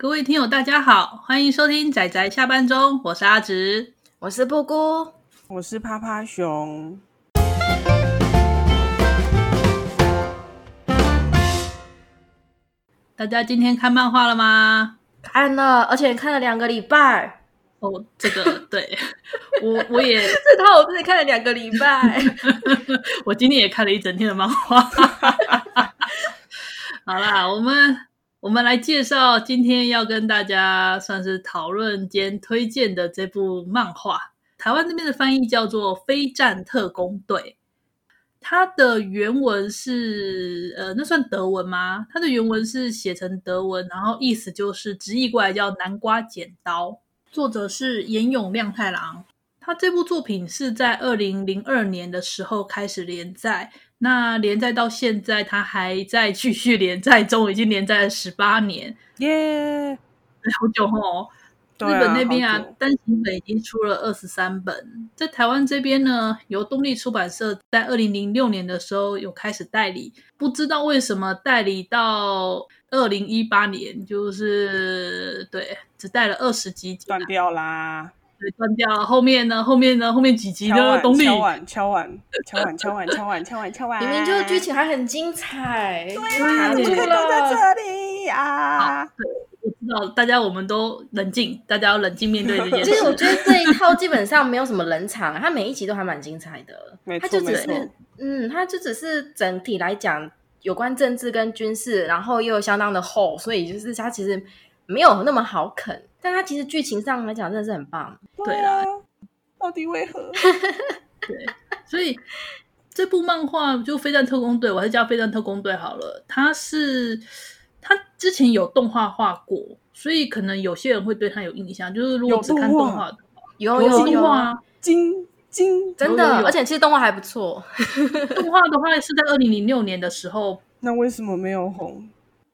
各位听友，大家好，欢迎收听仔仔下班中，我是阿直，我是布姑，我是趴趴熊。大家今天看漫画了吗？看了，而且看了两个礼拜。哦，这个对 我我也这套我自己看了两个礼拜。我今天也看了一整天的漫画。好啦，我们。我们来介绍今天要跟大家算是讨论兼推荐的这部漫画。台湾这边的翻译叫做《非战特攻队》，它的原文是呃，那算德文吗？它的原文是写成德文，然后意思就是直译过来叫“南瓜剪刀”。作者是岩永亮太郎。他这部作品是在二零零二年的时候开始连载。那连载到现在，它还在继续连载中，已经连载了十八年，耶，好久哦。日本那边啊，单行本已经出了二十三本，在台湾这边呢，由东立出版社在二零零六年的时候有开始代理，不知道为什么代理到二零一八年，就是对，只带了二十几集，断掉啦。对，断掉。后面呢？后面呢？后面几集呢？东立敲碗，敲碗，敲碗，敲碗，敲碗，敲碗，敲碗。明明就是剧情还很精彩。对啊，怎么可以断在这里啊？我知道，大家我们都冷静，大家要冷静面对这件事。其实我觉得这一套基本上没有什么冷场，它每一集都还蛮精彩的。它就只是，嗯，它就只是整体来讲有关政治跟军事，然后又相当的厚，所以就是它其实没有那么好啃。但它其实剧情上来讲真的是很棒，对啦，到底为何？对，所以这部漫画就《非战特工队》，我还是叫《非战特工队》好了。它是它之前有动画化过，所以可能有些人会对它有印象。就是如果只看动画的话，有有有啊，金金真的，而且其实动画还不错。动画的话是在二零零六年的时候，那为什么没有红？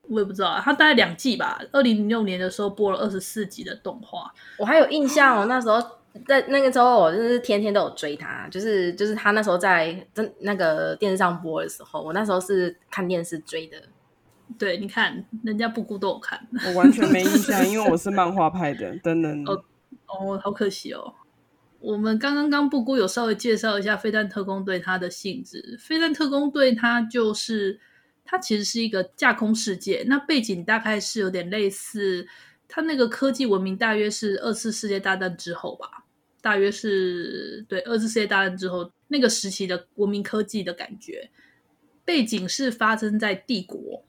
我也不知道啊，他大概两季吧。二零零六年的时候播了二十四集的动画，我还有印象哦。那时候在那个时候，我就是天天都有追他，就是就是他那时候在真那个电视上播的时候，我那时候是看电视追的。对，你看人家布姑都有看，我完全没印象，因为我是漫画派的。等等，哦哦，好可惜哦。我们刚刚刚布姑有稍微介绍一下《飞弹特工队》它的性质，《飞弹特工队》它就是。它其实是一个架空世界，那背景大概是有点类似，它那个科技文明大约是二次世界大战之后吧，大约是对二次世界大战之后那个时期的文明科技的感觉。背景是发生在帝国，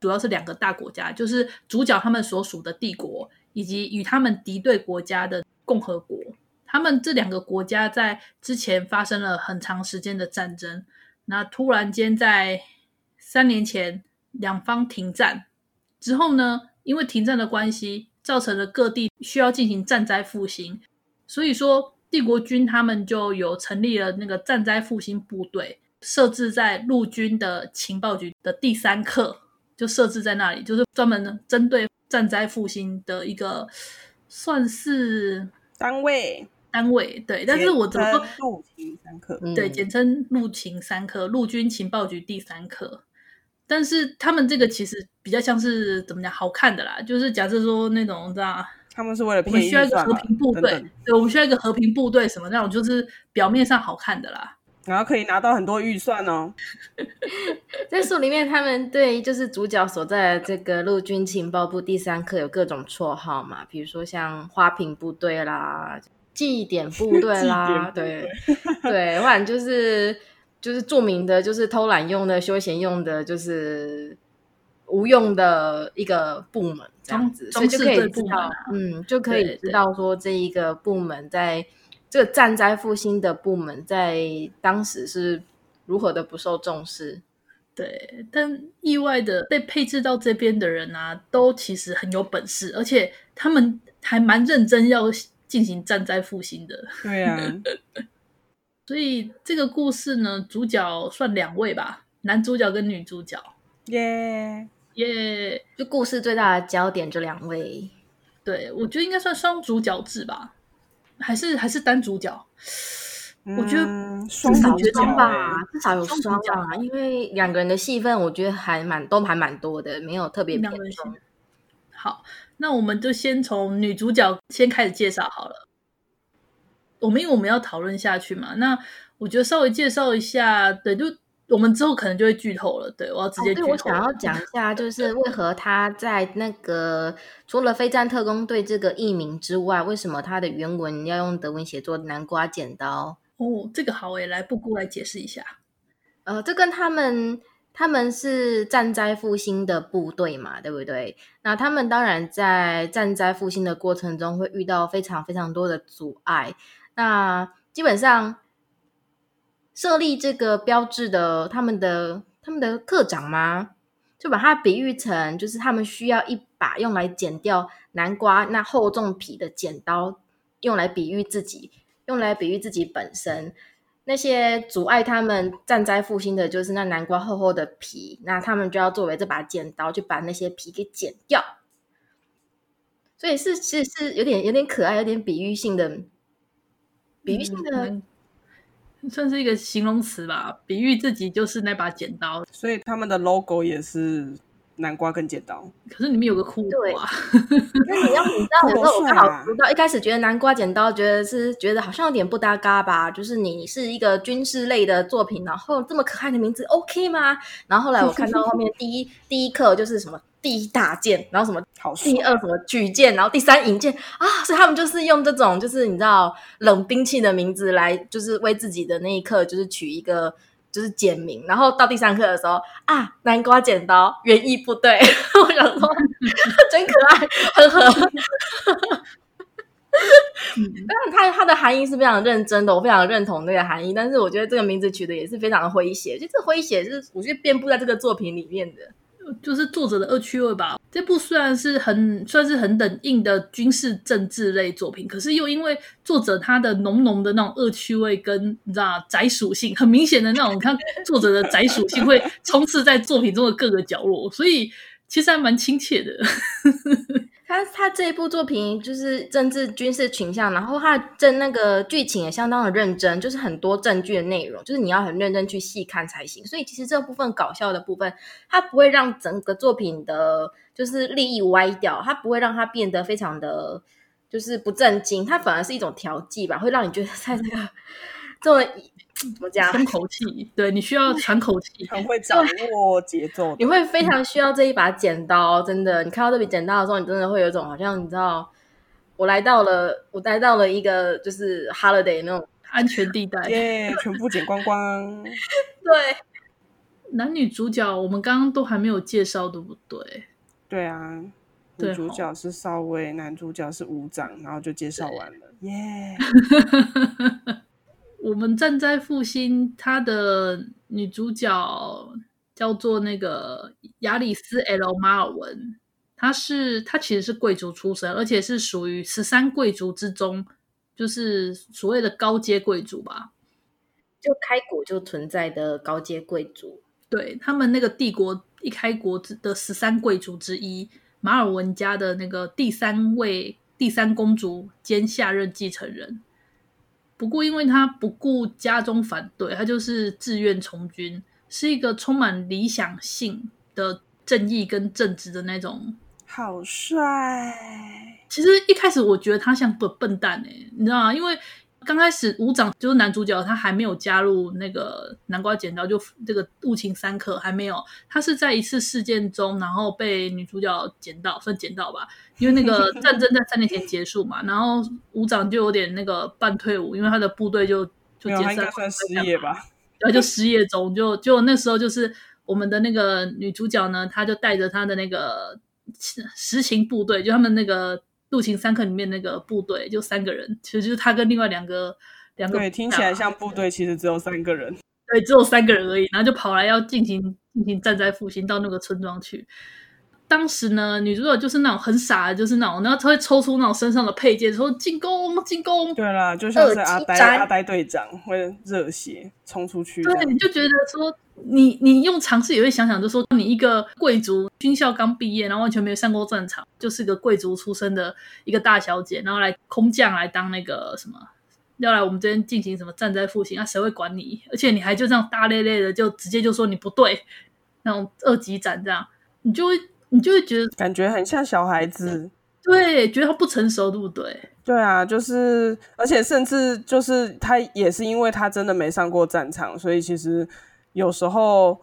主要是两个大国家，就是主角他们所属的帝国，以及与他们敌对国家的共和国。他们这两个国家在之前发生了很长时间的战争，那突然间在三年前，两方停战之后呢，因为停战的关系，造成了各地需要进行战灾复兴，所以说帝国军他们就有成立了那个战灾复兴部队，设置在陆军的情报局的第三课，就设置在那里，就是专门针对战灾复兴的一个算是单位单位。对，但是我怎么说？陆情三课，对，简称陆情三课，陆军情报局第三课。但是他们这个其实比较像是怎么讲，好看的啦，就是假设说那种这样，他们是为了我们需要一个和平部队，等等对，我们需要一个和平部队什么那种，就是表面上好看的啦，然后可以拿到很多预算哦。在书里面，他们对就是主角所在的这个陆军情报部第三课有各种绰号嘛，比如说像花瓶部队啦、祭典部队啦，对对，或者就是。就是著名的，就是偷懒用的、休闲用的，就是无用的一个部门这样子，所以就可以知道，嗯，就可以知道说这一个部门在这个战灾复兴的部门在当时是如何的不受重视。对，但意外的被配置到这边的人啊，都其实很有本事，而且他们还蛮认真要进行战灾复兴的。对啊。所以这个故事呢，主角算两位吧，男主角跟女主角，耶耶，就故事最大的焦点这两位，对，我觉得应该算双主角制吧，还是还是单主角？嗯、我觉得双主角吧，至少有双角啊，因为两个人的戏份我觉得还蛮都还蛮多的，没有特别偏重。好，那我们就先从女主角先开始介绍好了。我们因为我们要讨论下去嘛，那我觉得稍微介绍一下，对，就我们之后可能就会剧透了。对，我要直接剧透。哦、我想要讲一下，就是为何他在那个除了《非战特工队》这个译名之外，为什么他的原文要用德文写作“南瓜剪刀”？哦，这个好诶，来布姑来解释一下。呃，这跟他们他们是战灾复兴的部队嘛，对不对？那他们当然在战灾复兴的过程中会遇到非常非常多的阻碍。那基本上设立这个标志的，他们的他们的课长吗？就把它比喻成，就是他们需要一把用来剪掉南瓜那厚重皮的剪刀，用来比喻自己，用来比喻自己本身。那些阻碍他们战灾复兴的，就是那南瓜厚厚的皮，那他们就要作为这把剪刀，去把那些皮给剪掉。所以是其实是有点有点可爱，有点比喻性的。比喻性的、嗯，算是一个形容词吧。比喻自己就是那把剪刀，所以他们的 logo 也是南瓜跟剪刀。可是里面有个骷髅啊。那 你要你知道，有时候我刚好读到一开始觉得南瓜剪刀，觉得是觉得好像有点不搭嘎吧。就是你是一个军事类的作品，然后这么可爱的名字，OK 吗？然后后来我看到后面第一第一课就是什么。第一大件，然后什么？第二什么举剑，然后第三银剑啊！所以他们就是用这种，就是你知道冷兵器的名字来，就是为自己的那一刻就是取一个就是简明。然后到第三课的时候啊，南瓜剪刀园艺部队，我想说真可爱，呵呵。但是它它的含义是非常认真的，我非常认同那个含义。但是我觉得这个名字取的也是非常的诙谐，就这诙谐是我觉得遍布在这个作品里面的。就是作者的恶趣味吧。这部虽然是很算是很冷硬的军事政治类作品，可是又因为作者他的浓浓的那种恶趣味跟你知道宅属性，很明显的那种，你看作者的宅属性会充斥在作品中的各个角落，所以其实还蛮亲切的。他他这一部作品就是政治军事倾向，然后他的那个剧情也相当的认真，就是很多证据的内容，就是你要很认真去细看才行。所以其实这部分搞笑的部分，它不会让整个作品的，就是利益歪掉，它不会让它变得非常的，就是不正经，它反而是一种调剂吧，会让你觉得在这个 这么。怎么讲？松口气，对，你需要喘口气，很会掌握节奏。你会非常需要这一把剪刀，真的。你看到这把剪刀的时候，你真的会有一种好像你知道，我来到了，我来到了一个就是 holiday 那种安全地带，耶，yeah, 全部剪光光。对，男女主角我们刚刚都还没有介绍，对不对？对啊，女主角是少尉，男主角是武长，然后就介绍完了，耶。我们站在复兴，她的女主角叫做那个亚里斯 ·L· 马尔文，她是她其实是贵族出身，而且是属于十三贵族之中，就是所谓的高阶贵族吧，就开国就存在的高阶贵族。对，他们那个帝国一开国的十三贵族之一，马尔文家的那个第三位第三公主兼下任继承人。不过，因为他不顾家中反对，他就是自愿从军，是一个充满理想性的正义跟正直的那种。好帅！其实一开始我觉得他像个笨蛋诶，你知道吗？因为刚开始武长就是男主角，他还没有加入那个南瓜剪刀，就这个雾情三课还没有。他是在一次事件中，然后被女主角捡到，算捡到吧。因为那个战争在三年前结束嘛，然后武长就有点那个半退伍，因为他的部队就就解散，算失业吧，然后就失业中，就就那时候就是我们的那个女主角呢，她就带着她的那个实勤部队，就他们那个陆勤三课里面那个部队，就三个人，其实就是他跟另外两个两个，对，听起来像部队，其实只有三个人，对，只有三个人而已，然后就跑来要进行进行战灾复兴到那个村庄去。当时呢，女主角就是那种很傻的，就是那种，然后她会抽出那种身上的配件，说进攻，进攻。对啦，就像是阿呆阿呆队长会热血冲出去。对，你就觉得说，你你用常识也会想想，就说你一个贵族，军校刚毕业，然后完全没有上过战场，就是个贵族出身的一个大小姐，然后来空降来当那个什么，要来我们这边进行什么战灾复兴，那谁会管你？而且你还就这样大咧咧的，就直接就说你不对，那种二级斩这样，你就会。你就会觉得感觉很像小孩子，对，觉得他不成熟，对不对？对啊，就是，而且甚至就是他也是因为他真的没上过战场，所以其实有时候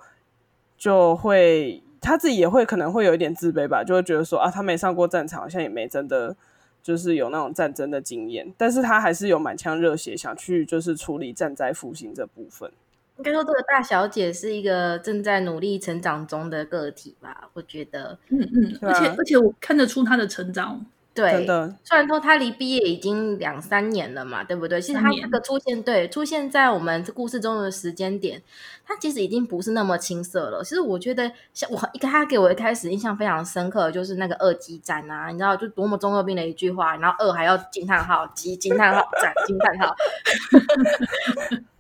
就会他自己也会可能会有一点自卑吧，就会觉得说啊，他没上过战场，好像也没真的就是有那种战争的经验，但是他还是有满腔热血想去就是处理战灾复兴这部分。应该说，这个大小姐是一个正在努力成长中的个体吧？我觉得，嗯嗯，而且、啊、而且我看得出她的成长。对，真的。虽然说她离毕业已经两三年了嘛，对不对？其实她这个出现，对，出现在我们故事中的时间点，她其实已经不是那么青涩了。其实我觉得，像我一个，她给我一开始印象非常深刻的就是那个二级战啊，你知道，就多么中二病的一句话，然后二还要惊叹号，级惊叹号，战惊叹号。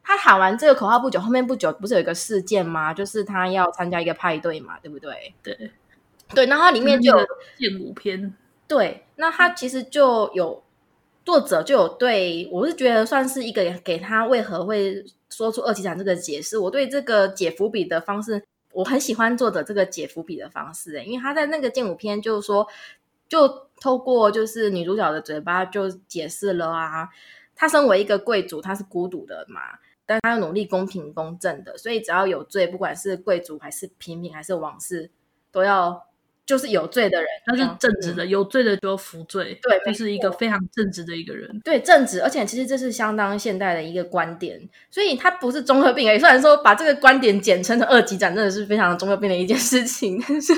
他喊完这个口号不久，后面不久不是有一个事件吗？就是他要参加一个派对嘛，对不对？对，对。然后它里面就有剑舞篇。对，那他其实就有作者就有对我是觉得算是一个给他为何会说出二级战这个解释。我对这个解伏笔的方式，我很喜欢作者这个解伏笔的方式，因为他在那个剑舞篇就是说，就透过就是女主角的嘴巴就解释了啊，她身为一个贵族，她是孤独的嘛。但他要努力公平公正的，所以只要有罪，不管是贵族还是平民还是王室，都要就是有罪的人，他是正直的，嗯、有罪的就要服罪，对，就是一个非常正直的一个人，对，正直，而且其实这是相当现代的一个观点，所以他不是综合病而已。虽然说把这个观点简称成二级展，真的是非常综合病的一件事情，但是。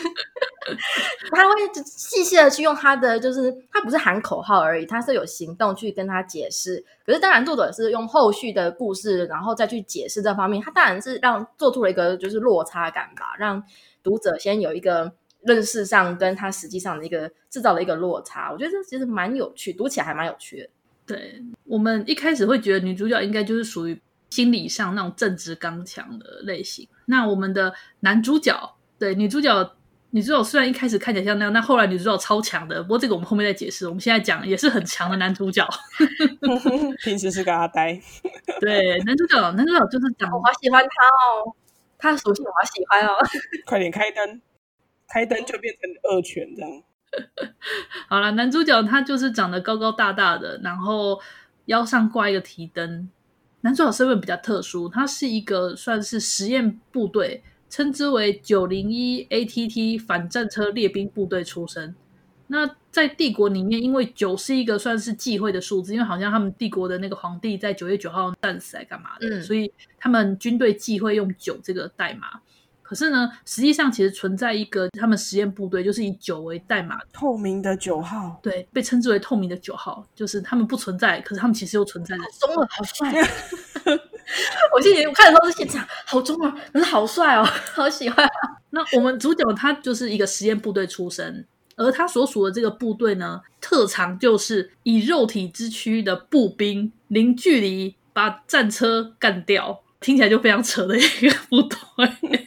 他会细细的去用他的，就是他不是喊口号而已，他是有行动去跟他解释。可是当然，作者是用后续的故事，然后再去解释这方面。他当然是让做出了一个就是落差感吧，让读者先有一个认识上跟他实际上的一个制造的一个落差。我觉得这其实蛮有趣，读起来还蛮有趣的。对，我们一开始会觉得女主角应该就是属于心理上那种正直刚强的类型。那我们的男主角，对，女主角。女主角虽然一开始看起来像那样，那后来女主角超强的。不过这个我们后面再解释。我们现在讲也是很强的男主角。平时是个阿呆。对，男主角，男主角就是讲，我好喜欢他哦。他的属性我好喜欢哦。快点开灯，开灯就变成恶犬这样。好了，男主角他就是长得高高大大的，然后腰上挂一个提灯。男主角身份比较特殊，他是一个算是实验部队。称之为九零一 ATT 反战车列兵部队出身。那在帝国里面，因为九是一个算是忌讳的数字，因为好像他们帝国的那个皇帝在九月九号战死来干嘛的，嗯、所以他们军队忌讳用九这个代码。可是呢，实际上其实存在一个他们实验部队，就是以九为代码，透明的九号，对，被称之为透明的九号，就是他们不存在，可是他们其实又存在的。中二，好帅！我记得我看的时候是现场，好中啊，可是好帅哦，好喜欢。那我们主角他就是一个实验部队出身，而他所属的这个部队呢，特长就是以肉体之躯的步兵，零距离把战车干掉。听起来就非常扯的一个部队，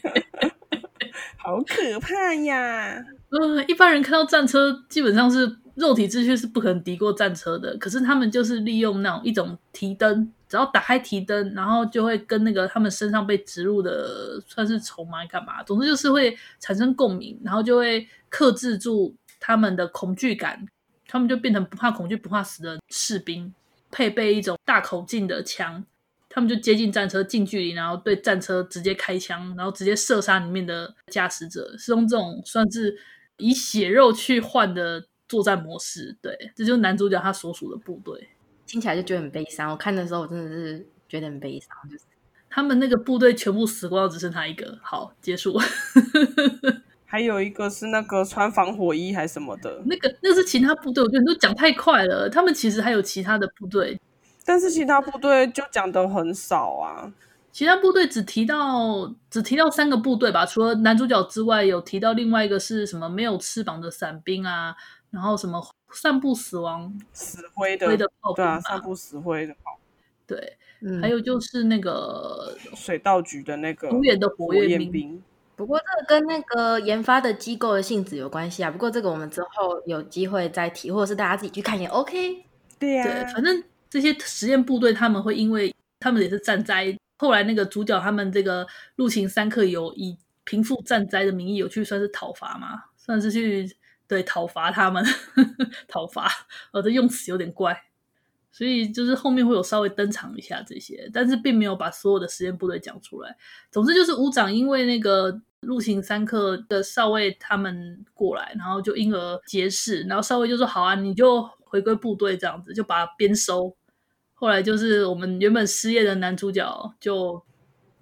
好可怕呀！呃，一般人看到战车，基本上是肉体秩序是不可能敌过战车的。可是他们就是利用那种一种提灯，只要打开提灯，然后就会跟那个他们身上被植入的算是筹码干嘛，总之就是会产生共鸣，然后就会克制住他们的恐惧感，他们就变成不怕恐惧、不怕死的士兵，配备一种大口径的枪。他们就接近战车，近距离，然后对战车直接开枪，然后直接射杀里面的驾驶者，是用这种算是以血肉去换的作战模式。对，这就是男主角他所属的部队。听起来就觉得很悲伤。我看的时候，我真的是觉得很悲伤。就是他们那个部队全部死光，只剩他一个。好，结束。还有一个是那个穿防火衣还是什么的，那个那是其他部队。我觉得你都讲太快了。他们其实还有其他的部队。但是其他部队就讲的很少啊，其他部队只提到只提到三个部队吧，除了男主角之外，有提到另外一个是什么没有翅膀的伞兵啊，然后什么散布死亡死灰的炮兵，对啊，散布死灰的炮，对，嗯、还有就是那个水稻局的那个无眼的火焰兵。兵不过这个跟那个研发的机构的性质有关系啊，不过这个我们之后有机会再提，或者是大家自己去看也 OK。对呀、啊，对，反正。这些实验部队他们会因为他们也是战灾，后来那个主角他们这个陆勤三课有以平复战灾的名义有去算是讨伐嘛，算是去对讨伐他们，讨伐，我的用词有点怪。所以就是后面会有稍微登场一下这些，但是并没有把所有的实验部队讲出来。总之就是武长因为那个陆行三课的少尉他们过来，然后就因而结识，然后少尉就说好啊，你就回归部队这样子，就把他编收。后来就是我们原本失业的男主角就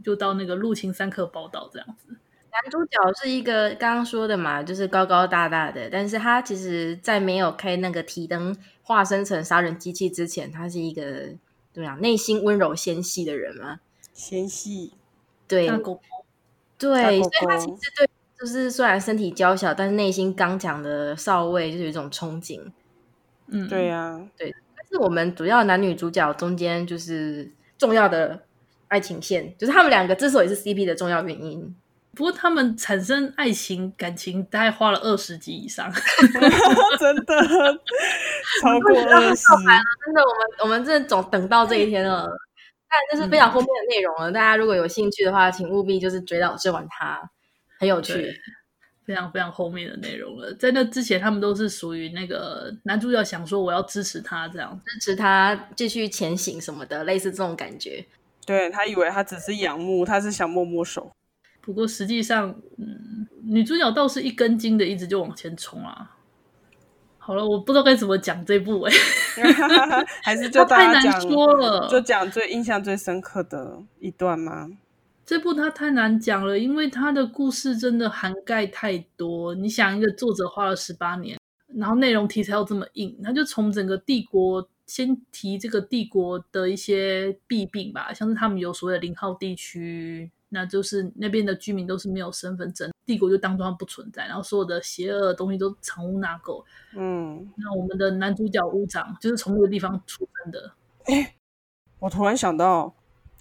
就到那个陆行三课报道这样子。男主角是一个刚刚说的嘛，就是高高大大的，但是他其实在没有开那个提灯化身成杀人机器之前，他是一个怎么样，内心温柔纤细的人嘛，纤细，对，狗狗对，所以他其实对，就是虽然身体娇小，但是内心刚强的少尉就是有一种憧憬，嗯，对呀、啊，对，但是我们主要男女主角中间就是重要的爱情线，就是他们两个之所以是 CP 的重要原因。不过他们产生爱情感情大概花了二十集以上，真的 超过二十。真的，我们我们真的总等到这一天了。但这是非常后面的内容了，嗯、大家如果有兴趣的话，请务必就是追到追完它，很有趣，非常非常后面的内容了。在那之前，他们都是属于那个男主角想说我要支持他这样，支持他继续前行什么的，类似这种感觉。对，他以为他只是仰慕，他是想摸摸手。不过实际上，嗯，女主角倒是一根筋的，一直就往前冲啊。好了，我不知道该怎么讲这部哎，还是就大家讲 太难说了，就讲最印象最深刻的一段吗？这部它太难讲了，因为它的故事真的涵盖太多。你想，一个作者花了十八年，然后内容题材又这么硬，他就从整个帝国先提这个帝国的一些弊病吧，像是他们有所谓的零号地区。那就是那边的居民都是没有身份证，帝国就当作不存在，然后所有的邪恶的东西都藏污纳垢。嗯，那我们的男主角乌长就是从那个地方出生的。哎，我突然想到，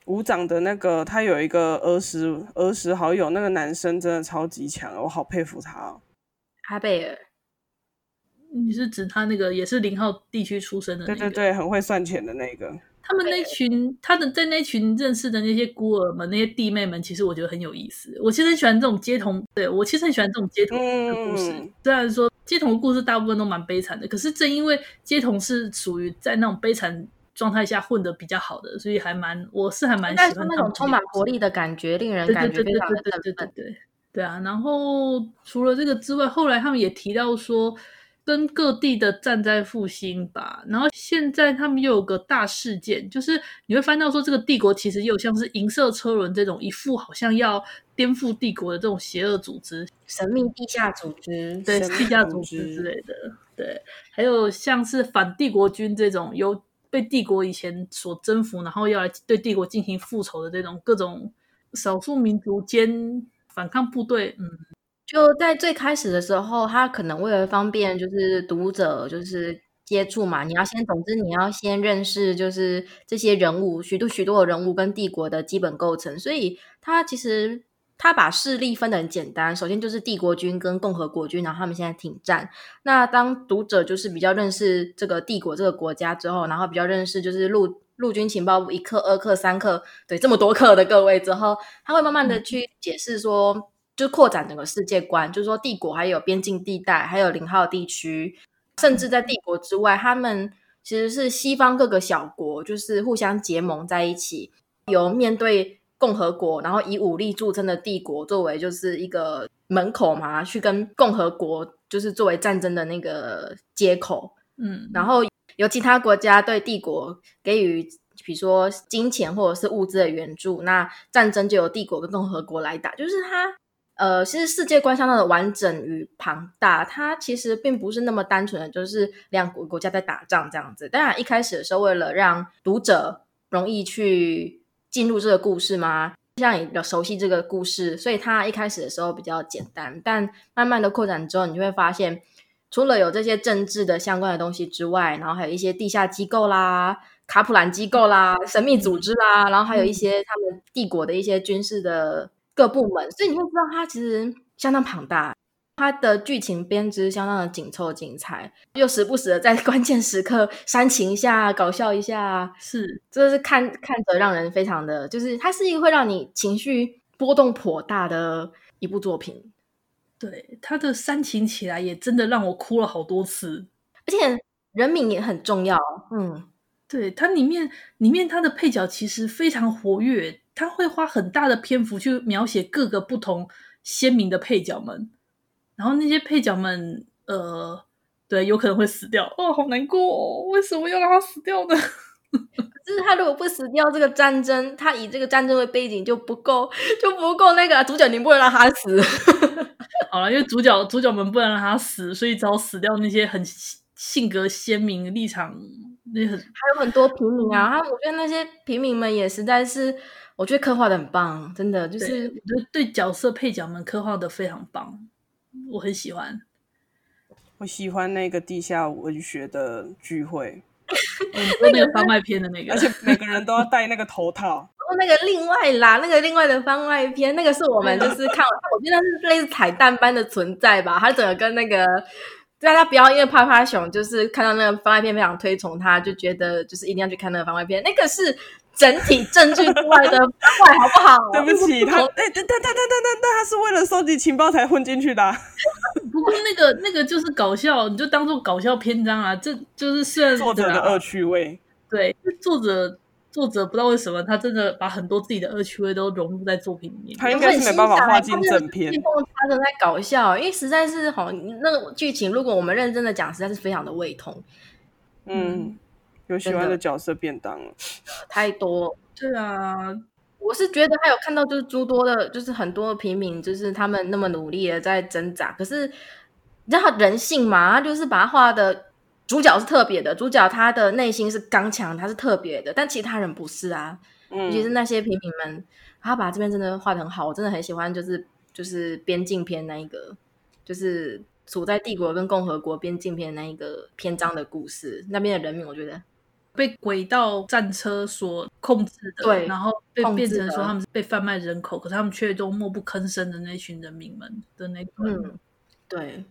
武长的那个他有一个儿时儿时好友，那个男生真的超级强，我好佩服他哦。阿贝尔，你是指他那个也是零号地区出生的那个？对对对，很会算钱的那个。他们那群，他的在那群认识的那些孤儿们、那些弟妹们，其实我觉得很有意思。我其实很喜欢这种街童，对，我其实很喜欢这种街童的故事。嗯、虽然说街童的故事大部分都蛮悲惨的，可是正因为街童是属于在那种悲惨状态下混的比较好的，所以还蛮，我是还蛮喜欢那种充满活力的感觉，令人感觉非常的振奋。对对对对，对啊，然后除了这个之外，后来他们也提到说。跟各地的战灾复兴吧，然后现在他们又有个大事件，就是你会翻到说这个帝国其实又像是银色车轮这种一副好像要颠覆帝国的这种邪恶组织，神秘地下组织，对，地下组织之类的，对，还有像是反帝国军这种由被帝国以前所征服，然后要来对帝国进行复仇的这种各种少数民族间反抗部队，嗯。就在最开始的时候，他可能为了方便，就是读者就是接触嘛，你要先，总之你要先认识，就是这些人物，许多许多的人物跟帝国的基本构成。所以他其实他把势力分得很简单，首先就是帝国军跟共和国军，然后他们现在停战。那当读者就是比较认识这个帝国这个国家之后，然后比较认识就是陆陆军情报部一课、二课、三课，对，这么多课的各位之后，他会慢慢的去解释说。嗯就扩展整个世界观，就是说帝国还有边境地带，还有零号地区，甚至在帝国之外，他们其实是西方各个小国，就是互相结盟在一起，由面对共和国，然后以武力著称的帝国作为就是一个门口嘛，去跟共和国就是作为战争的那个接口，嗯，然后由其他国家对帝国给予，比如说金钱或者是物资的援助，那战争就由帝国跟共和国来打，就是它。呃，其实世界观相当的完整与庞大，它其实并不是那么单纯的，就是两国国家在打仗这样子。当然，一开始的时候，为了让读者容易去进入这个故事吗，像你比较熟悉这个故事，所以它一开始的时候比较简单。但慢慢的扩展之后，你就会发现，除了有这些政治的相关的东西之外，然后还有一些地下机构啦、卡普兰机构啦、神秘组织啦，然后还有一些他们帝国的一些军事的。各部门，所以你会知道它其实相当庞大，它的剧情编织相当的紧凑精彩，又时不时的在 关键时刻煽情一下、搞笑一下，是，这是看看着让人非常的，就是它是一个会让你情绪波动颇大的一部作品。对，它的煽情起来也真的让我哭了好多次，而且人名也很重要。嗯，对，它里面里面它的配角其实非常活跃，他会花很大的篇幅去描写各个不同鲜明的配角们，然后那些配角们，呃，对，有可能会死掉，哦，好难过哦，为什么要让他死掉呢？就是他如果不死掉，这个战争他以这个战争为背景就不够，就不够那个、啊、主角，你不能让他死。好了，因为主角主角们不能让他死，所以只好死掉那些很性格鲜明、立场那很还有很多平民啊。他我觉得那些平民们也实在是，我觉得刻画的很棒，真的就是我觉得对角色配角们刻画的非常棒，我很喜欢。我喜欢那个地下文学的聚会。那个番外篇的那个，而且每个人都要戴那个头套。然后那个另外啦，那个另外的番外篇，那个是我们就是看，我觉得是类似彩蛋般的存在吧。他整个跟那个大家不要因为啪啪熊就是看到那个番外篇非常推崇他，就觉得就是一定要去看那个番外篇。那个是。整体证据之外的坏，好不好？对不起，他哎，对对对对对对，他是为了收集情报才混进去的、啊。不过那个那个就是搞笑，你就当做搞笑篇章啊。这就是算作者的恶趣味。对，作者作者不知道为什么，他真的把很多自己的恶趣味都融入在作品里面。他应该是没办法画进正片。他的在搞笑，因为实在是好那个剧情，如果我们认真的讲，实在是非常的胃痛。嗯。嗯有喜欢的角色便当了，太多。对啊，我是觉得还有看到，就是诸多的，就是很多平民，就是他们那么努力的在挣扎。可是，你知道人性嘛？他就是把他画的主角是特别的，主角他的内心是刚强，他是特别的，但其他人不是啊。嗯，尤其是那些平民们，他把这边真的画的很好，我真的很喜欢，就是就是边境篇那一个，就是处在帝国跟共和国边境篇那一个篇章的故事，那边的人民，我觉得。被轨道战车所控制的，对，然后被变成说他们是被贩卖人口，可是他们却都默不吭声的那群人民们的那个，嗯，对，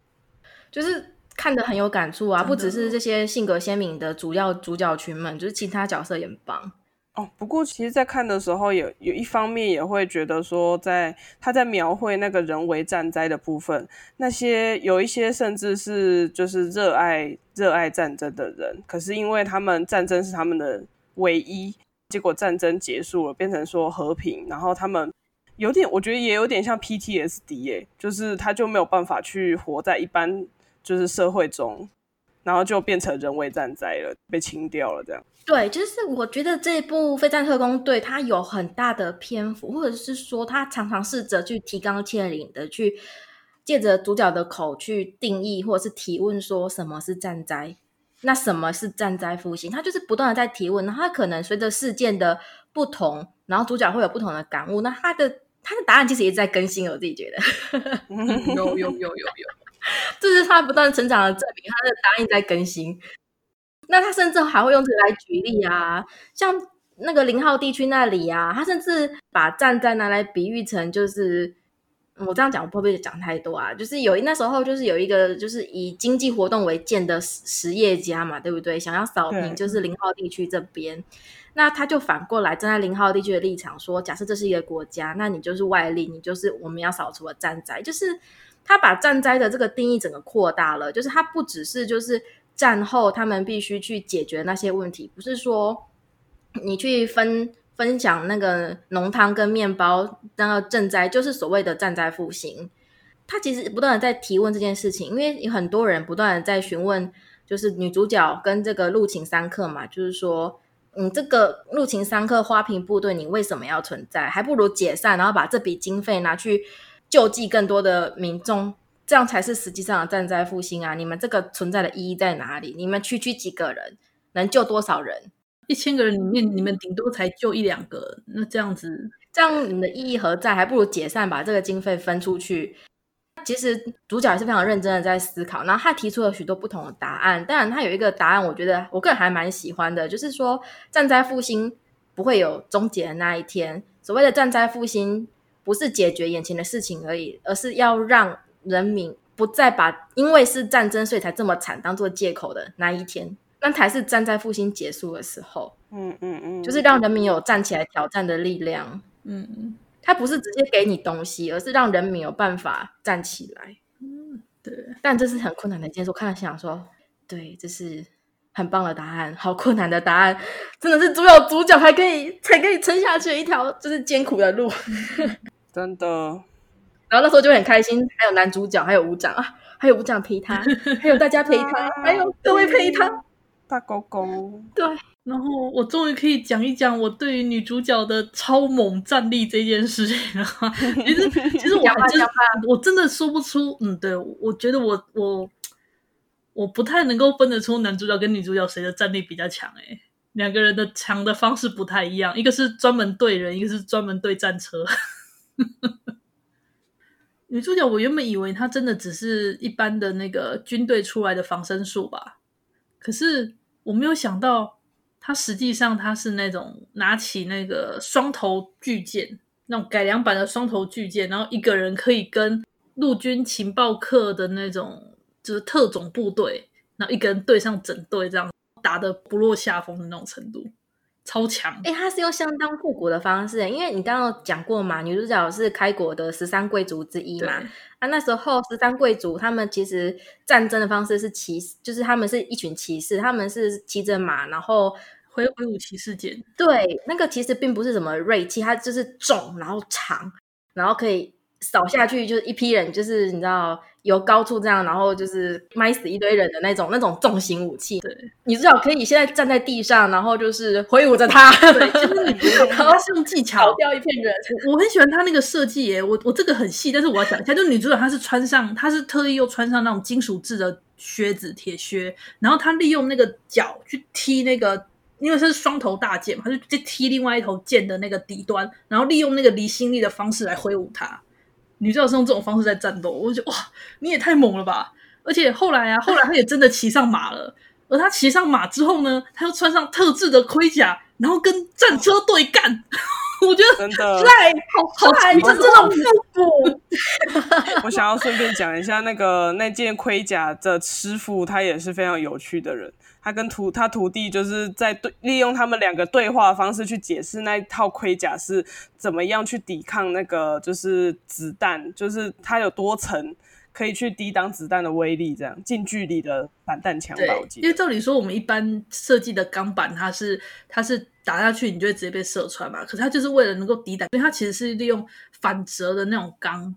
就是看得很有感触啊！不只是这些性格鲜明的主要主角群们，就是其他角色也很棒。哦，不过其实，在看的时候有，有一方面也会觉得说在，在他在描绘那个人为战灾的部分，那些有一些甚至是就是热爱热爱战争的人，可是因为他们战争是他们的唯一，结果战争结束了，变成说和平，然后他们有点，我觉得也有点像 PTSD 耶，就是他就没有办法去活在一般就是社会中。然后就变成人为战灾了，被清掉了，这样。对，就是我觉得这部《非战特工队》它有很大的篇幅，或者是说，它常常试着去提纲挈领的去借着主角的口去定义，或者是提问说什么是战灾，那什么是战灾复兴？它就是不断的在提问，然后它可能随着事件的不同，然后主角会有不同的感悟，那他的他的答案其实也在更新，我自己觉得。有有有有有。这是他不断成长的证明，他的答案在更新。那他甚至还会用这个来举例啊，像那个零号地区那里啊，他甚至把战灾拿来比喻成，就是我这样讲，我会不会讲太多啊？就是有那时候，就是有一个就是以经济活动为建的实业家嘛，对不对？想要扫平就是零号地区这边，那他就反过来站在零号地区的立场说，假设这是一个国家，那你就是外力，你就是我们要扫除的战灾，就是。他把战灾的这个定义整个扩大了，就是他不只是就是战后他们必须去解决那些问题，不是说你去分分享那个浓汤跟面包，那个赈灾就是所谓的战灾复兴。他其实不断的在提问这件事情，因为有很多人不断的在询问，就是女主角跟这个陆勤三课嘛，就是说，嗯，这个陆勤三课花瓶部队你为什么要存在？还不如解散，然后把这笔经费拿去。救济更多的民众，这样才是实际上的战灾复兴啊！你们这个存在的意义在哪里？你们区区几个人能救多少人？一千个人里面，你们顶多才救一两个，那这样子，这样你们的意义何在？还不如解散，把这个经费分出去。其实主角也是非常认真的在思考，然后他提出了许多不同的答案。当然，他有一个答案，我觉得我个人还蛮喜欢的，就是说战灾复兴不会有终结的那一天。所谓的战灾复兴。不是解决眼前的事情而已，而是要让人民不再把因为是战争所以才这么惨当做借口的那一天，那才是站在复兴结束的时候。嗯嗯嗯，就是让人民有站起来挑战的力量。嗯，他不是直接给你东西，而是让人民有办法站起来。嗯，对。但这是很困难的一件事，我看了想说，对，这是很棒的答案，好困难的答案，真的是只有主角才可以才可以撑下去的一条就是艰苦的路，真的。然后那时候就很开心，还有男主角，还有武长啊，还有武长陪他，还有大家陪他，还有各位陪他，大狗狗。对。然后我终于可以讲一讲我对于女主角的超猛战力这件事情了。其实，其实我还真我真的说不出。嗯，对，我觉得我我我不太能够分得出男主角跟女主角谁的战力比较强。诶，两个人的强的方式不太一样，一个是专门对人，一个是专门对战车。女主角，我原本以为她真的只是一般的那个军队出来的防身术吧，可是我没有想到。他实际上他是那种拿起那个双头巨剑，那种改良版的双头巨剑，然后一个人可以跟陆军情报课的那种就是特种部队，然后一个人对上整队，这样打得不落下风的那种程度，超强。哎、欸，他是用相当复古的方式，因为你刚刚有讲过嘛，女主角是开国的十三贵族之一嘛。啊，那时候十三贵族他们其实战争的方式是骑，就是他们是一群骑士，他们是骑着马，然后。挥挥舞骑士剑，对，那个其实并不是什么锐气，它就是重，然后长，然后可以扫下去，就是一批人，就是你知道由高处这样，然后就是埋死一堆人的那种那种重型武器。对，你至少可以现在站在地上，然后就是挥舞着它，对，就是你 然后是用技巧扫掉一片人。我我很喜欢他那个设计耶，我我这个很细，但是我要讲一下，就女主角她是穿上，她是特意又穿上那种金属制的靴子铁靴，然后她利用那个脚去踢那个。因为它是双头大剑嘛，他就直接踢另外一头剑的那个底端，然后利用那个离心力的方式来挥舞它。女主角是用这种方式在战斗，我就觉得哇，你也太猛了吧！而且后来啊，后来他也真的骑上马了。而他骑上马之后呢，他又穿上特制的盔甲，然后跟战车对干。我觉得真的帅，好帅，就这种复古。我想要顺便讲一下，那个那件盔甲的师傅，他也是非常有趣的人。他跟徒他徒弟就是在对利用他们两个对话的方式去解释那一套盔甲是怎么样去抵抗那个就是子弹，就是它有多层可以去抵挡子弹的威力，这样近距离的散弹枪吧。我记得，因为照理说我们一般设计的钢板，它是它是打下去你就会直接被射穿嘛，可是它就是为了能够抵挡，所以它其实是利用反折的那种钢。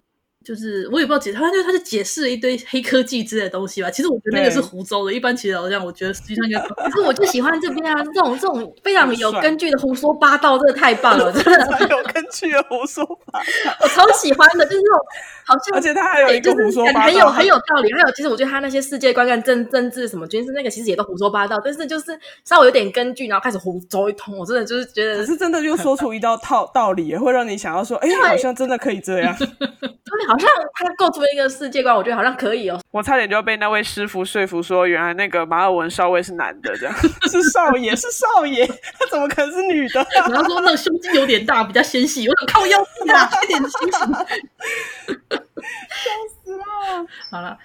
就是我也不知道解，他就他就解释了一堆黑科技之类的东西吧。其实我觉得那个是胡诌的，一般其实好像我觉得实际上应该。可是我就喜欢这边啊，这种这种非常有根据的胡说八道，真的太棒了，真的有根据的胡说八道，我超喜欢的，就是那种好像，而且他还有一个胡说八道，很有很有道理。还有，其实我觉得他那些世界观跟政政治什么军事那个，其实也都胡说八道，但是就是稍微有点根据，然后开始胡诌一通，我真的就是觉得，可是真的又说出一道套道理，也会让你想要说，哎，好像真的可以这样，对，好像他构。出一个世界观，我觉得好像可以哦。我差点就被那位师傅说服，说原来那个马尔文少尉是男的，这样 是少爷，是少爷，他 怎么可能是女的？然后说那个胸肌有点大，比较纤细，我想靠腰啊，有点清醒，笑死了。好了，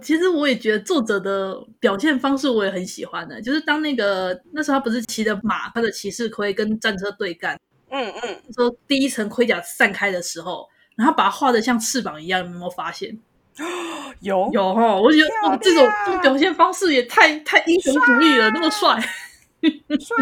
其实我也觉得作者的表现方式我也很喜欢的，就是当那个那时候他不是骑着马，他的骑士盔跟战车对干，嗯嗯，说第一层盔甲散开的时候。然后把它画的像翅膀一样，有没有发现？有有哈，我觉得哇，这种这种表现方式也太太英雄主义了，那么帅，帅。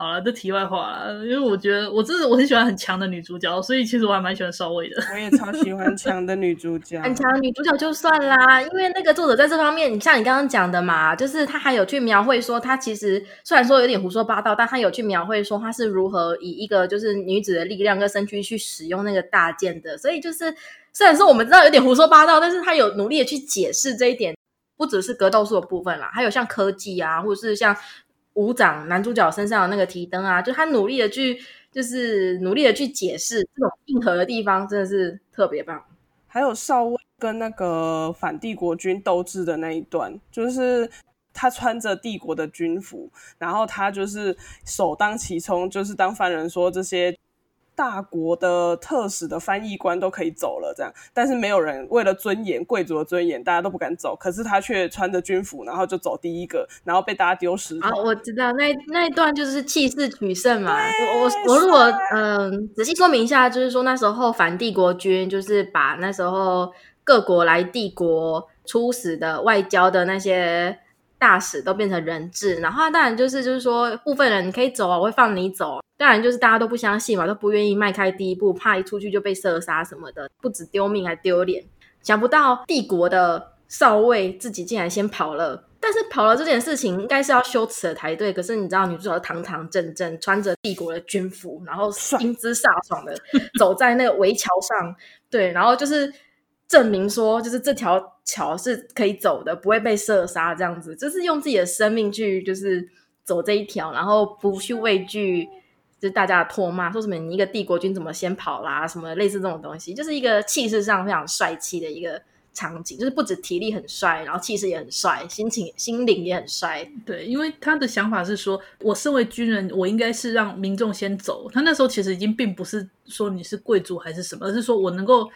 哇，好了，这题外话了，因为我觉得我真的我很喜欢很强的女主角，所以其实我还蛮喜欢少尉的。我也超喜欢强的女主角，很强的女主角就算啦，因为那个作者在这方面，你像你刚刚讲的嘛，就是他还有去描绘说，他其实虽然说有点胡说八道，但他有去描绘说他是如何以一个就是女子的力量跟身躯去使用那个大剑的，所以就是虽然说我们知道有点胡说八道，但是他有努力的去解释这一点，不只是格斗术的部分啦，还有像科技啊，或者是像。武长男主角身上的那个提灯啊，就他努力的去，就是努力的去解释这种硬核的地方，真的是特别棒。还有少尉跟那个反帝国军斗智的那一段，就是他穿着帝国的军服，然后他就是首当其冲，就是当犯人说这些。大国的特使的翻译官都可以走了，这样，但是没有人为了尊严，贵族的尊严，大家都不敢走。可是他却穿着军服，然后就走第一个，然后被大家丢石头。啊，我知道那那一段就是气势取胜嘛。我我我如果嗯、呃、仔细说明一下，就是说那时候反帝国军就是把那时候各国来帝国出使的外交的那些大使都变成人质，然后他当然就是就是说部分人你可以走啊，我会放你走。当然就是大家都不相信嘛，都不愿意迈开第一步，怕一出去就被射杀什么的，不止丢命还丢脸。想不到帝国的少尉自己竟然先跑了，但是跑了这件事情应该是要羞耻的才对。可是你知道，女主角堂堂正正穿着帝国的军服，然后英姿飒爽的走在那个围桥上，对，然后就是证明说，就是这条桥是可以走的，不会被射杀，这样子，就是用自己的生命去就是走这一条，然后不去畏惧。就是大家的唾骂，说什么你一个帝国军怎么先跑啦？什么类似这种东西，就是一个气势上非常帅气的一个场景，就是不止体力很帅，然后气势也很帅，心情心灵也很帅。对，因为他的想法是说，我身为军人，我应该是让民众先走。他那时候其实已经并不是说你是贵族还是什么，而是说我能够，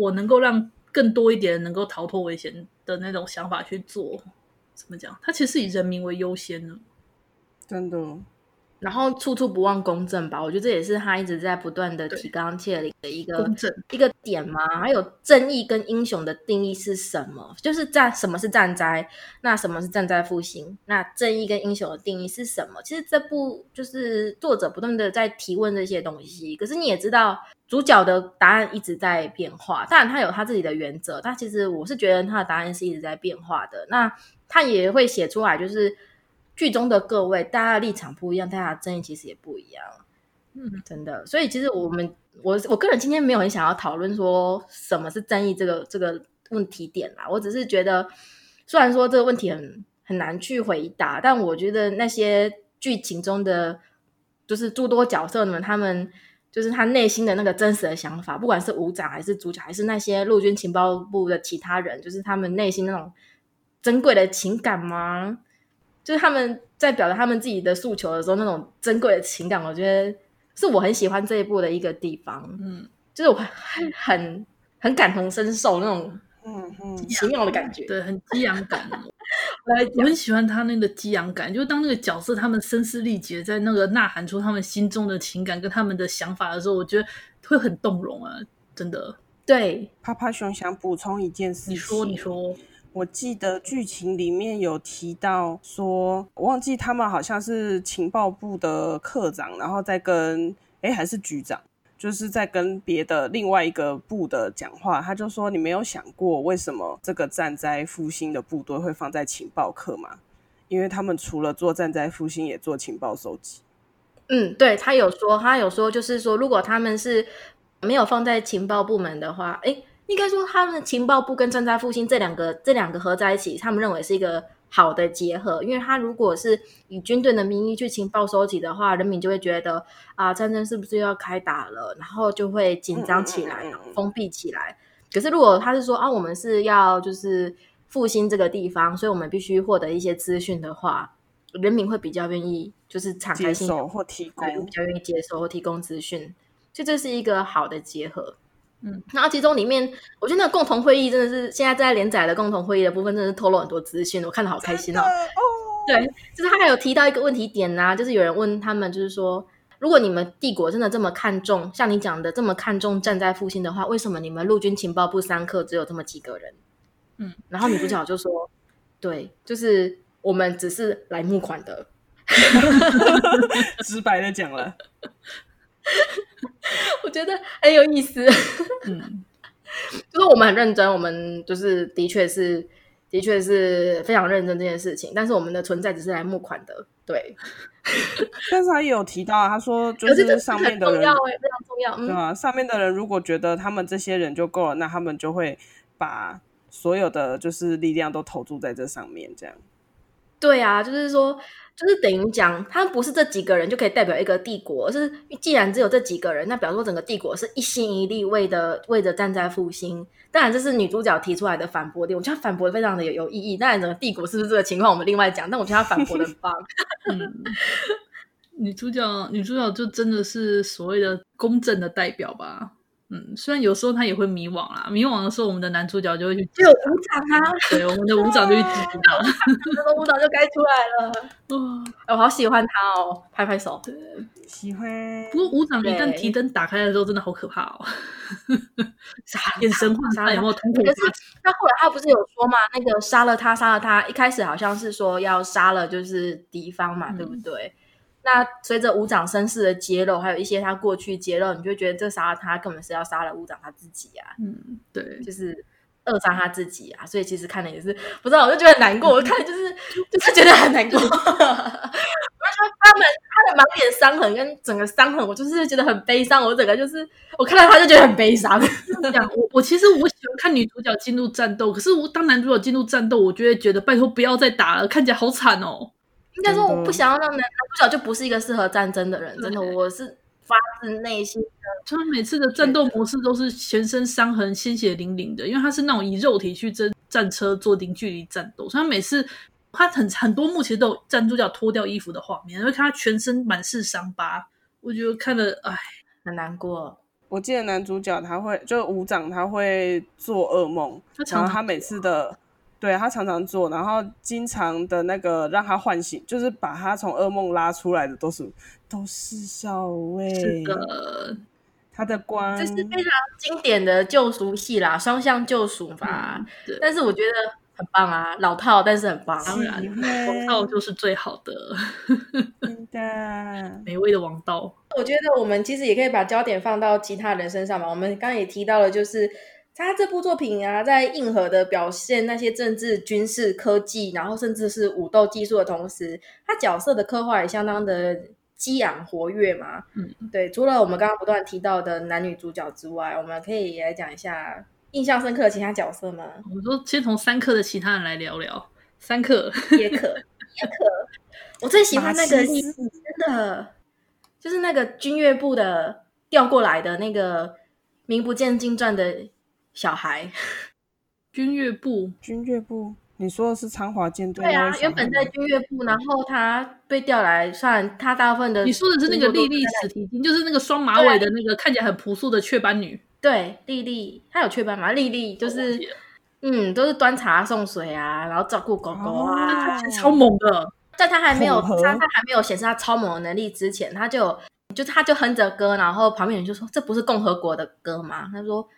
我能够让更多一点能够逃脱危险的那种想法去做。怎么讲？他其实以人民为优先呢，真的。然后处处不忘公正吧，我觉得这也是他一直在不断的提纲挈领的一个一个点嘛。还有正义跟英雄的定义是什么？就是战什么是战灾？那什么是战灾复兴？那正义跟英雄的定义是什么？其实这部就是作者不断的在提问这些东西。可是你也知道，主角的答案一直在变化。当然他有他自己的原则，但其实我是觉得他的答案是一直在变化的。那他也会写出来，就是。剧中的各位，大家的立场不一样，大家的争议其实也不一样。嗯，真的。所以其实我们，我我个人今天没有很想要讨论说什么是争议这个这个问题点啦。我只是觉得，虽然说这个问题很很难去回答，但我觉得那些剧情中的就是诸多角色们，他们就是他内心的那个真实的想法，不管是武长还是主角，还是那些陆军情报部的其他人，就是他们内心那种珍贵的情感吗？就是他们在表达他们自己的诉求的时候，那种珍贵的情感，我觉得是我很喜欢这一部的一个地方。嗯，就是我很很很感同身受那种，嗯嗯，奇妙的感觉，对，很激昂感。我很喜欢他那个激昂感，就是当那个角色他们声嘶力竭在那个呐喊出他们心中的情感跟他们的想法的时候，我觉得会很动容啊，真的。对，趴趴熊想补充一件事情，你说，你说。我记得剧情里面有提到说，我忘记他们好像是情报部的课长，然后再跟诶还是局长，就是在跟别的另外一个部的讲话。他就说：“你没有想过为什么这个战灾复兴的部队会放在情报课吗？因为他们除了做战灾复兴，也做情报收集。”嗯，对，他有说，他有说，就是说，如果他们是没有放在情报部门的话，诶应该说，他们的情报部跟正在复兴这两个这两个合在一起，他们认为是一个好的结合。因为他如果是以军队的名义去情报收集的话，人民就会觉得啊，战争是不是又要开打了？然后就会紧张起来，封闭起来。可是如果他是说啊，我们是要就是复兴这个地方，所以我们必须获得一些资讯的话，人民会比较愿意就是敞开心手或提供，比较愿意接受或提供资讯。所以这是一个好的结合。嗯，然后其中里面，我觉得那个共同会议真的是现在在连载的共同会议的部分，真的是透露很多资讯，我看得好开心哦。哦对，就是他还有提到一个问题点呐、啊，就是有人问他们，就是说，如果你们帝国真的这么看重，像你讲的这么看重站在复兴的话，为什么你们陆军情报部三课只有这么几个人？嗯，然后女主角就说，对，就是我们只是来募款的，直白的讲了。我觉得很有意思，嗯，就是我们很认真，我们就是的确是，的确是非常认真这件事情，但是我们的存在只是来募款的，对。但是他也有提到，他说就是上面的人，非常重要，对吧？上面的人如果觉得他们这些人就够了，那他们就会把所有的就是力量都投注在这上面，这样。对啊，就是说。就是等于讲，他不是这几个人就可以代表一个帝国，而是既然只有这几个人，那表示说整个帝国是一心一力为的为着站在复兴。当然，这是女主角提出来的反驳点，我觉得反驳的非常的有有意义。当然，整个帝国是不是这个情况，我们另外讲。但我觉得他反驳的很棒。嗯，女主角，女主角就真的是所谓的公正的代表吧。嗯，虽然有时候他也会迷惘啦，迷惘的时候，我们的男主角就会去就有武长啊，对，我们的舞长就去支持他，这个舞长就该出来了。哇，我好喜欢他哦，拍拍手。对，喜欢。不过舞长一旦提灯打开的时候，真的好可怕哦，眼神涣散，有没有瞳孔？可是他后来他不是有说嘛，那个杀了他，杀了他，一开始好像是说要杀了就是敌方嘛，嗯、对不对？那随着武长身世的揭露，还有一些他过去揭露，你就觉得这杀了他，根本是要杀了武长他自己啊！嗯，对，就是扼杀他自己啊！所以其实看的也是不知道，我就觉得很难过。我看就是 就是觉得很难过。我说他们他的满脸伤痕跟整个伤痕，我就是觉得很悲伤。我整个就是我看到他就觉得很悲伤。我我其实我喜欢看女主角进入战斗，可是我当男主角进入战斗，我就会觉得拜托不要再打了，看起来好惨哦。应该说，我不想要让男男主角就不是一个适合战争的人。真的，我是发自内心的。他每次的战斗模式都是全身伤痕、鲜血淋淋的，因为他是那种以肉体去争战车做零距离战斗，所以他每次他很很多幕其实都有男主角脱掉衣服的画面，因为看他全身满是伤疤，我觉得看了唉很难过。我记得男主角他会就武长他会做噩梦，然后他每次的。对，他常常做，然后经常的那个让他唤醒，就是把他从噩梦拉出来的都是都是少尉，是的，他的光，这是非常经典的救赎戏啦，双向救赎吧。嗯、对，但是我觉得很棒啊，老套但是很棒，当然王道就是最好的，真的 美味的王道。我觉得我们其实也可以把焦点放到其他人身上嘛。我们刚刚也提到了，就是。他这部作品啊，在硬核的表现那些政治、军事、科技，然后甚至是武斗技术的同时，他角色的刻画也相当的激昂活跃嘛。嗯，对。除了我们刚刚不断提到的男女主角之外，我们可以来讲一下印象深刻的其他角色吗？我们说先从三克的其他人来聊聊。三克也可，也可。我最喜欢那个，真的就是那个军乐部的调过来的那个名不见经传的。小孩，军乐部，军乐部，你说的是昌华舰队？对啊，原本在军乐部，然后他被调来，算他大部分的。你说的是那个莉莉史提金，就是那个双马尾的那个看起来很朴素的雀斑女。对，莉莉，她有雀斑吗？莉莉就是，嗯，都是端茶送水啊，然后照顾狗狗啊，哦、超猛的。在他还没有他他还没有显示他超猛的能力之前，他就就他就哼着歌，然后旁边人就说：“这不是共和国的歌吗？”他说。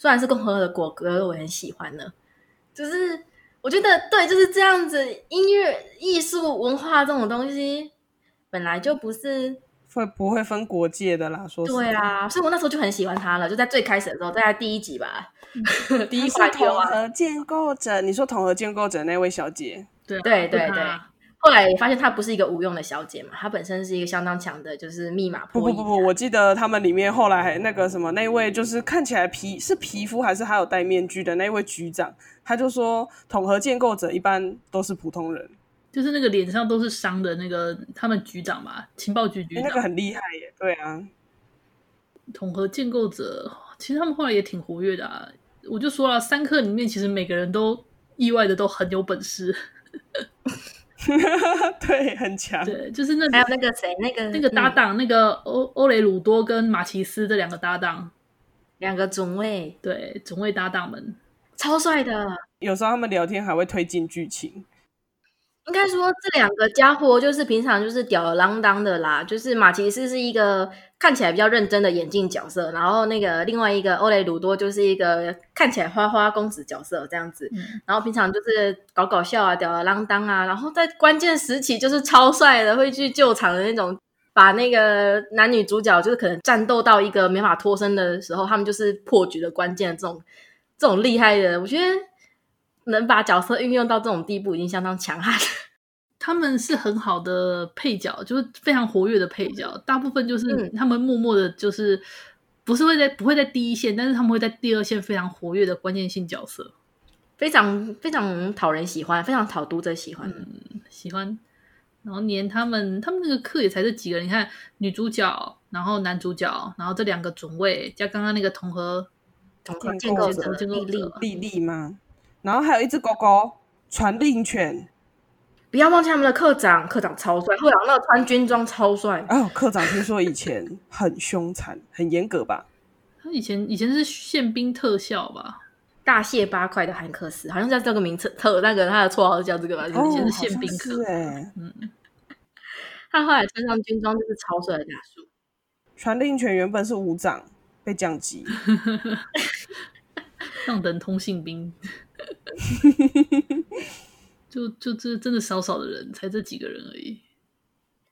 虽然是共和的国歌，我很喜欢的，就是我觉得对，就是这样子。音乐、艺术、文化这种东西本来就不是会不会分国界的啦。说对啊，所以我那时候就很喜欢他了。就在最开始的时候，在第一集吧，第一集统合建构者，你说统合建构者那位小姐，对对对对。后来发现她不是一个无用的小姐嘛，她本身是一个相当强的，就是密码。不不不不，我记得他们里面后来还那个什么，那位就是看起来皮是皮肤还是还有戴面具的那位局长，他就说统合建构者一般都是普通人，就是那个脸上都是伤的那个他们局长嘛，情报局局长，那个很厉害耶。对啊，统合建构者其实他们后来也挺活跃的啊。我就说了，三课里面其实每个人都意外的都很有本事。对，很强。对，就是那还有那个谁，那个那个搭档，嗯、那个欧欧雷鲁多跟马奇斯这两个搭档，两个准卫，对，准卫搭档们超帅的。有时候他们聊天还会推进剧情。应该说这两个家伙就是平常就是吊儿郎当的啦，就是马奇斯是一个看起来比较认真的眼镜角色，然后那个另外一个欧雷鲁多就是一个看起来花花公子角色这样子，嗯、然后平常就是搞搞笑啊，吊儿郎当啊，然后在关键时期就是超帅的，会去救场的那种，把那个男女主角就是可能战斗到一个没法脱身的时候，他们就是破局的关键，这种这种厉害的，我觉得。能把角色运用到这种地步，已经相当强悍了。他们是很好的配角，就是非常活跃的配角。大部分就是他们默默的，就是不是会在不会在第一线，但是他们会在第二线非常活跃的关键性角色，非常非常讨人喜欢，非常讨读者喜欢，嗯，喜欢。然后连他们他们那个课也才这几个人，你看女主角，然后男主角，然后这两个准位加刚刚那个同和同和建构者丽丽丽丽吗？然后还有一只狗狗传令犬，不要忘记他们的课长，课长超帅，课长那个穿军装超帅。哦，课长听说以前很凶残，很严格吧？他以前以前是宪兵特效吧？大卸八块的韩克斯，好像叫这个名字特那个他的绰号叫这个吧？哦、以前是宪兵科。哎，嗯，他后来穿上军装就是超帅的大叔。传令犬原本是武长，被降级，上等通信兵。就就这真的少少的人，才这几个人而已，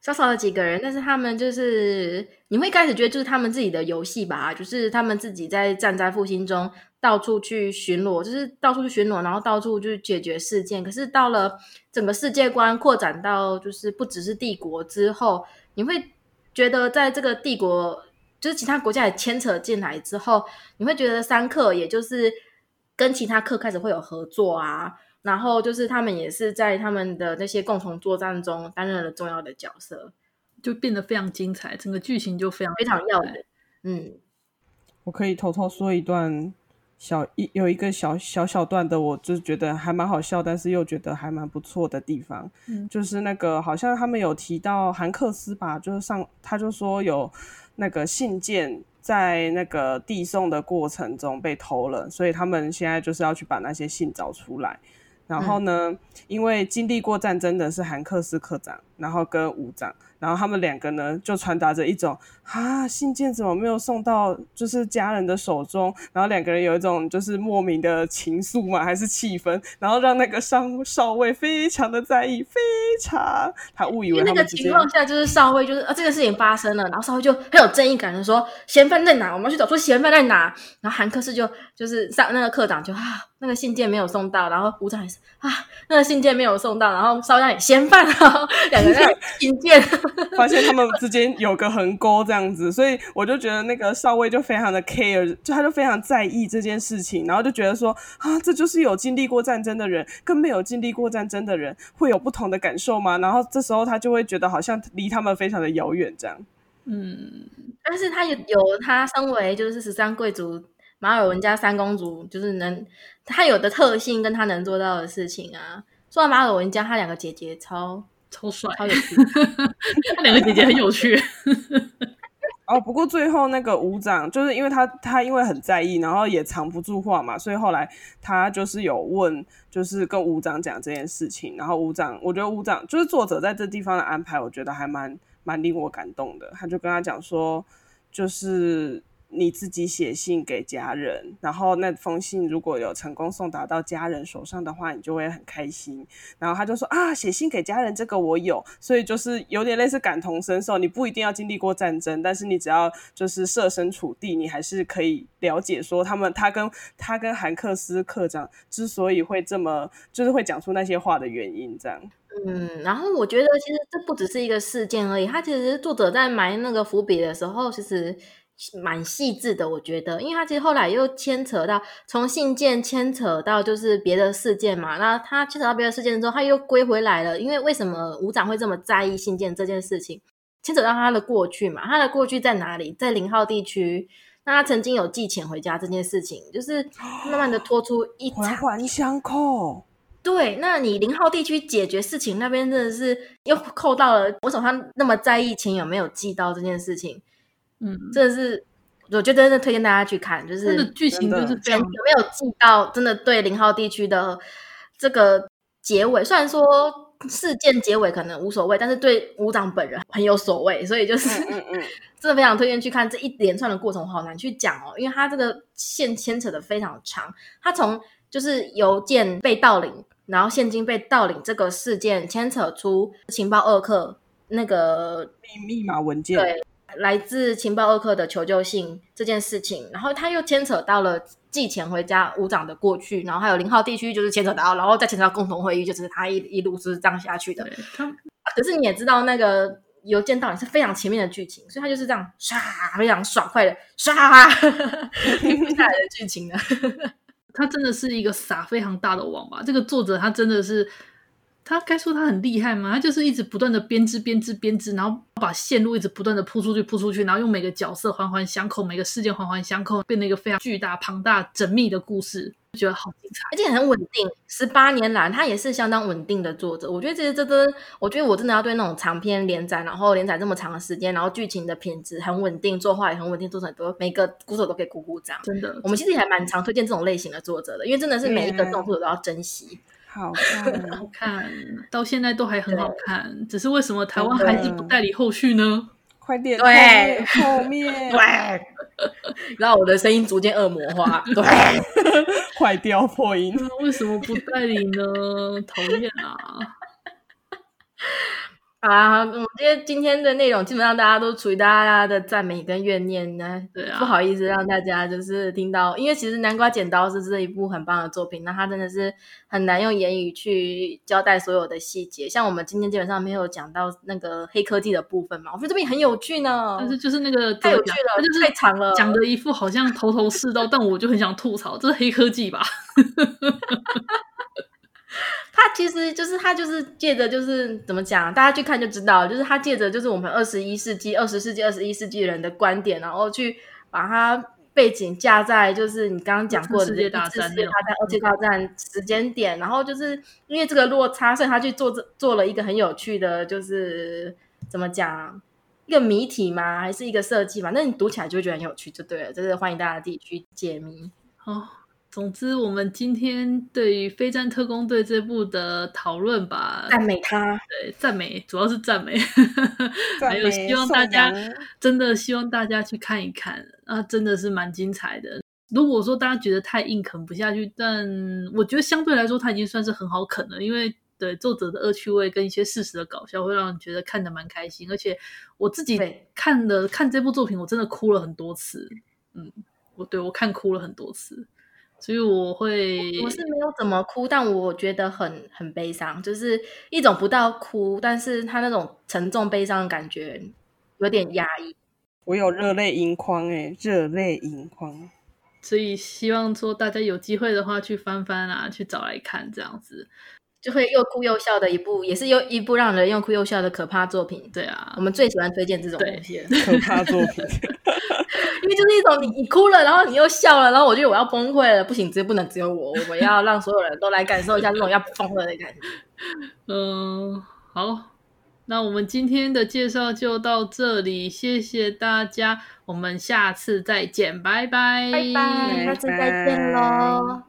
少少的几个人，但是他们就是你会开始觉得就是他们自己的游戏吧，就是他们自己在战灾复兴中到处去巡逻，就是到处去巡逻，然后到处去解决事件。可是到了整个世界观扩展到就是不只是帝国之后，你会觉得在这个帝国就是其他国家也牵扯进来之后，你会觉得三课也就是跟其他课开始会有合作啊。然后就是他们也是在他们的那些共同作战中担任了重要的角色，就变得非常精彩，整个剧情就非常非常耀眼。嗯，我可以偷偷说一段小一有一个小小小段的，我就觉得还蛮好笑，但是又觉得还蛮不错的地方，嗯，就是那个好像他们有提到韩克斯吧，就是上他就说有那个信件在那个递送的过程中被偷了，所以他们现在就是要去把那些信找出来。然后呢，嗯、因为经历过战争的是韩克斯科长，然后跟武长。然后他们两个呢，就传达着一种啊，信件怎么没有送到就是家人的手中？然后两个人有一种就是莫名的情愫嘛，还是气氛？然后让那个上少尉非常的在意，非常他误以为那个情况下就是少尉就是啊，这个事情发生了，然后少尉就很有正义感的说，嫌犯在哪？我们要去找出嫌犯在哪。然后韩克斯就就是上那个课长就 啊，那个信件没有送到，然后武长也是啊，那个信件没有送到，然后少尉也嫌犯啊，两 人信件。发现他们之间有个横沟这样子，所以我就觉得那个少尉就非常的 care，就他就非常在意这件事情，然后就觉得说啊，这就是有经历过战争的人跟没有经历过战争的人会有不同的感受吗？然后这时候他就会觉得好像离他们非常的遥远这样。嗯，但是他有有他身为就是十三贵族马尔文家三公主，就是能他有的特性跟他能做到的事情啊。说到马尔文加，他两个姐姐超。超帅，超有趣。他两个姐姐很有趣。哦，不过最后那个武长，就是因为他他因为很在意，然后也藏不住话嘛，所以后来他就是有问，就是跟武长讲这件事情。然后武长，我觉得武长就是作者在这地方的安排，我觉得还蛮蛮令我感动的。他就跟他讲说，就是。你自己写信给家人，然后那封信如果有成功送达到家人手上的话，你就会很开心。然后他就说啊，写信给家人这个我有，所以就是有点类似感同身受。你不一定要经历过战争，但是你只要就是设身处地，你还是可以了解说他们他跟他跟韩克斯课长之所以会这么就是会讲出那些话的原因，这样。嗯，然后我觉得其实这不只是一个事件而已，他其实作者在埋那个伏笔的时候，其实。蛮细致的，我觉得，因为他其实后来又牵扯到从信件牵扯到就是别的事件嘛，那他牵扯到别的事件之后，他又归回来了。因为为什么吴长会这么在意信件这件事情？牵扯到他的过去嘛，他的过去在哪里？在零号地区，那他曾经有寄钱回家这件事情，就是慢慢的 拖出一环环相扣。对，那你零号地区解决事情那边真的是又扣到了，我手上那么在意钱有没有寄到这件事情？嗯，真的是我觉得真的推荐大家去看，就是剧情就是这样，有没有记到真的对零号地区的这个结尾？虽然说事件结尾可能无所谓，但是对武长本人很有所谓，所以就是嗯嗯，嗯 真的非常推荐去看这一连串的过程，好难去讲哦，因为它这个线牵扯的非常长，它从就是邮件被盗领，然后现金被盗领这个事件牵扯出情报二课那个密密码文件对。来自情报二课的求救信这件事情，然后他又牵扯到了寄钱回家武长的过去，然后还有零号地区就是牵扯到，然后再牵扯到共同会议，就是他一一路是这样下去的。可是你也知道，那个邮件到底是非常前面的剧情，所以他就是这样唰，非常爽快的唰 停不下来的剧情呢。他真的是一个撒非常大的网吧？这个作者他真的是。他该说他很厉害吗？他就是一直不断的编织、编织、编织，然后把线路一直不断的铺出去、铺出去，然后用每个角色环环相扣，每个事件环环相扣，变成一个非常巨大、庞大、缜密的故事，觉得好精彩，而且很稳定。十八年来，他也是相当稳定的作者。我觉得这些，这这，我觉得我真的要对那种长篇连载，然后连载这么长的时间，然后剧情的品质很稳定，作画也很稳定，作者很多，每个鼓手都可以鼓鼓掌。真的，我们其实也还蛮常推荐这种类型的作者的，因为真的是每一个这种作者都要珍惜。好看，好看，到现在都还很好看。只是为什么台湾还是不代理后续呢？快点，对，后面，对，然后我的声音逐渐恶魔化，对，坏掉破音。为什么不代理呢？讨厌啊！啊，我觉得今天的内容基本上大家都处于大家的赞美跟怨念呢。对啊，不好意思让大家就是听到，因为其实《南瓜剪刀》是这一部很棒的作品，那它真的是很难用言语去交代所有的细节。像我们今天基本上没有讲到那个黑科技的部分嘛，我觉得这边很有趣呢。但是就是那个太有趣了，就是太长了，讲的一副好像头头是道，但我就很想吐槽，这是黑科技吧。他其实就是他就是借着就是怎么讲，大家去看就知道，就是他借着就是我们二十一世纪、二十世纪、二十一世纪人的观点，然后去把它背景架在就是你刚刚讲过的世界大战、世界大战、二次大战时间点，然后就是因为这个落差，所以他去做这做了一个很有趣的，就是怎么讲一个谜题吗？还是一个设计嘛？那你读起来就会觉得很有趣，就对了，就是欢迎大家自己去解谜哦。总之，我们今天对于《非战特工队》这部的讨论吧，赞美他，对，赞美，主要是赞美，赞美还有希望大家真的希望大家去看一看啊，真的是蛮精彩的。如果说大家觉得太硬啃不下去，但我觉得相对来说，它已经算是很好啃了，因为对作者的恶趣味跟一些事实的搞笑，会让人觉得看的蛮开心。而且我自己看的看这部作品，我真的哭了很多次。嗯，我对我看哭了很多次。所以我会，我是没有怎么哭，但我觉得很很悲伤，就是一种不到哭，但是他那种沉重悲伤的感觉有点压抑。我有热泪盈眶诶，热泪盈眶。所以希望说大家有机会的话去翻翻啊，去找来看这样子。就会又哭又笑的一部，也是又一部让人又哭又笑的可怕作品。对啊，我们最喜欢推荐这种东西，可怕作品。因为就是一种你你哭了，然后你又笑了，然后我觉得我要崩溃了，不行，这不能只有我，我们要让所有人都来感受一下这种要疯了的感觉。嗯，好，那我们今天的介绍就到这里，谢谢大家，我们下次再见，拜拜，拜拜，下次再见喽。